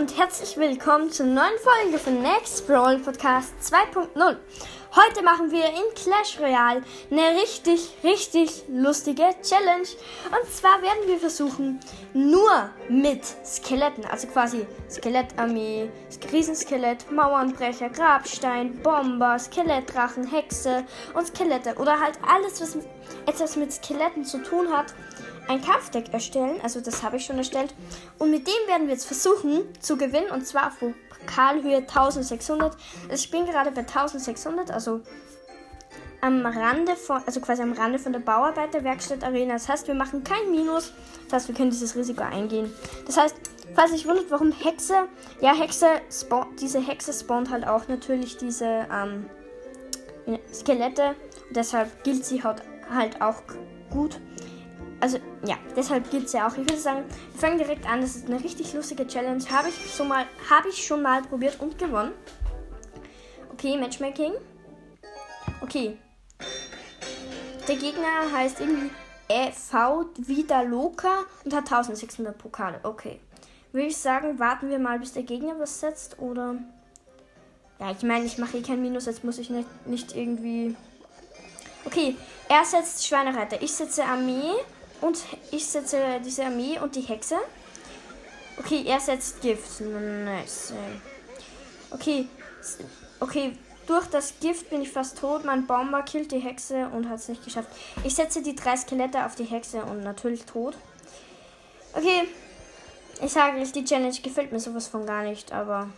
und herzlich willkommen zur neuen Folge von Next Brawl Podcast 2.0. Heute machen wir in Clash Royale eine richtig, richtig lustige Challenge. Und zwar werden wir versuchen, nur mit Skeletten, also quasi Skelettarmee, Riesenskelett, Mauernbrecher, Grabstein, Bomber, Skelettdrachen, Hexe und Skelette oder halt alles, was etwas mit Skeletten zu tun hat, ein Kampfdeck erstellen. Also das habe ich schon erstellt. Und mit dem werden wir jetzt versuchen zu gewinnen. Und zwar auf Pokalhöhe 1600. Also ich bin gerade bei 1600. Also am Rande von, also quasi am Rande von der Bauarbeiterwerkstatt Arena. Das heißt, wir machen kein Minus. Das heißt, wir können dieses Risiko eingehen. Das heißt, falls ihr wundert, warum Hexe, ja, Hexe, diese Hexe spawnt halt auch natürlich diese ähm, Skelette. Deshalb gilt sie halt, halt auch gut also ja, deshalb gibt es ja auch. Ich würde sagen, wir fangen direkt an. Das ist eine richtig lustige Challenge. Habe ich, so mal, hab ich schon mal probiert und gewonnen. Okay, Matchmaking. Okay. Der Gegner heißt irgendwie EV Vida Loca und hat 1600 Pokale. Okay. Würde ich sagen, warten wir mal, bis der Gegner was setzt oder. Ja, ich meine, ich mache hier kein Minus, jetzt muss ich nicht, nicht irgendwie. Okay, er setzt Schweinereiter. Ich setze Armee. Und ich setze diese Armee und die Hexe. Okay, er setzt Gift. Nice. Okay. Okay, durch das Gift bin ich fast tot. Mein Bomber killt die Hexe und hat es nicht geschafft. Ich setze die drei Skelette auf die Hexe und natürlich tot. Okay. Ich sage die Challenge gefällt mir sowas von gar nicht, aber.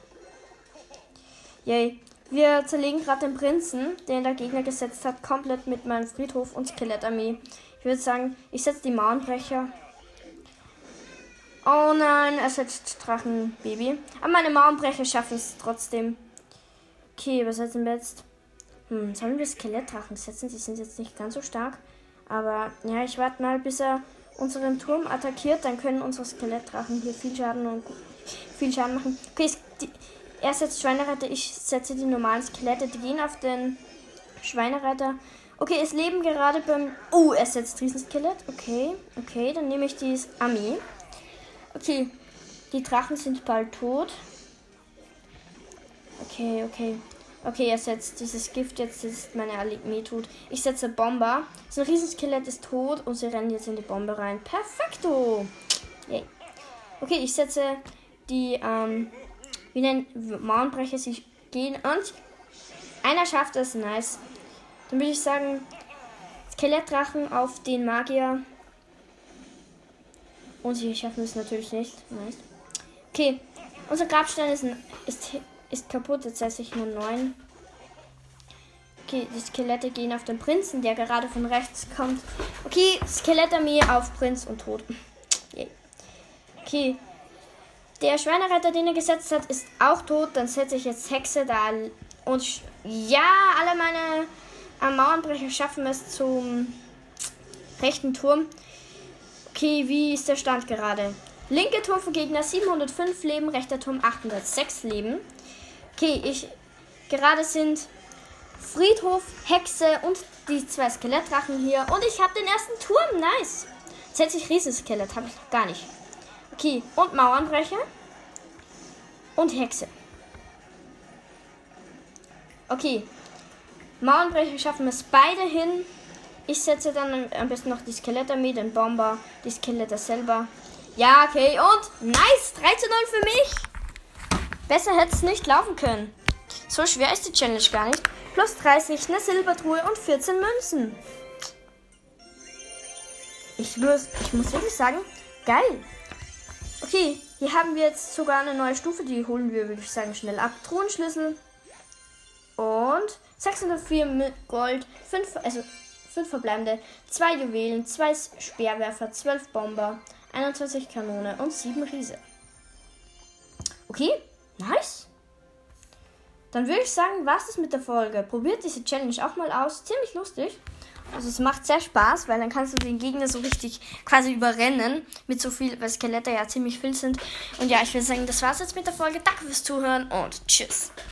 Yay. Wir zerlegen gerade den Prinzen, den der Gegner gesetzt hat, komplett mit meinem Friedhof und Skelettarmee. Ich würde sagen, ich setze die Mauernbrecher. Oh nein, er setzt Drachenbaby. Aber meine Mauernbrecher schaffen es trotzdem. Okay, was setzen wir jetzt? Hm, sollen wir Skelettdrachen setzen? Die sind jetzt nicht ganz so stark. Aber ja, ich warte mal, bis er unseren Turm attackiert. Dann können unsere Skelettdrachen hier viel Schaden und viel Schaden machen. Okay, die, er setzt Schweinereiter, ich setze die normalen Skelette. Die gehen auf den Schweinereiter. Okay, es leben gerade beim. Oh, er setzt Riesenskelett. Okay, okay, dann nehme ich die Armee. Okay, die Drachen sind bald tot. Okay, okay. Okay, er setzt dieses Gift jetzt, ist meine Armee tot. Ich setze Bomber. So ein Riesenskelett ist tot und sie rennen jetzt in die Bombe rein. Perfekto! Yay. Okay, ich setze die, ähm, wie nennen Mauernbrecher sich gehen und einer schafft es. Nice. Dann würde ich sagen, Skelettdrachen auf den Magier. Und sie schaffen es natürlich nicht. Nice. Okay, unser Grabstein ist, ist, ist kaputt. Jetzt setze ich nur 9. Okay, die Skelette gehen auf den Prinzen, der gerade von rechts kommt. Okay, Skelettarmee auf Prinz und tot. Yeah. Okay. Der Schweinereiter, den er gesetzt hat, ist auch tot. Dann setze ich jetzt Hexe da. Und ja, alle meine am Mauernbrecher schaffen es zum rechten Turm. Okay, wie ist der Stand gerade? Linke Turm für Gegner 705 Leben, rechter Turm 806 Leben. Okay, ich gerade sind Friedhof, Hexe und die zwei Skelettdrachen hier. Und ich habe den ersten Turm. Nice. Jetzt hätte ich Riesenskelett, habe ich noch gar nicht. Okay, und Mauernbrecher. Und Hexe. Okay, Mauernbrecher schaffen es beide hin. Ich setze dann am besten noch die Skelettarmee, den Bomber, die Skelette selber. Ja, okay. Und nice. 3 zu 0 für mich. Besser hätte es nicht laufen können. So schwer ist die Challenge gar nicht. Plus 30, eine Silbertruhe und 14 Münzen. Ich muss, ich muss wirklich sagen, geil. Okay, hier haben wir jetzt sogar eine neue Stufe. Die holen wir, würde ich sagen, schnell ab. Truhenschlüssel. Und 604 mit Gold, 5, also 5 verbleibende, 2 Juwelen, 2 Speerwerfer, 12 Bomber, 21 Kanone und 7 Riese. Okay, nice. Dann würde ich sagen, was ist mit der Folge? Probiert diese Challenge auch mal aus. Ziemlich lustig. Also es macht sehr Spaß, weil dann kannst du den Gegner so richtig quasi überrennen. Mit so viel, weil Skelette ja ziemlich viel sind. Und ja, ich würde sagen, das war's jetzt mit der Folge. Danke fürs Zuhören und tschüss.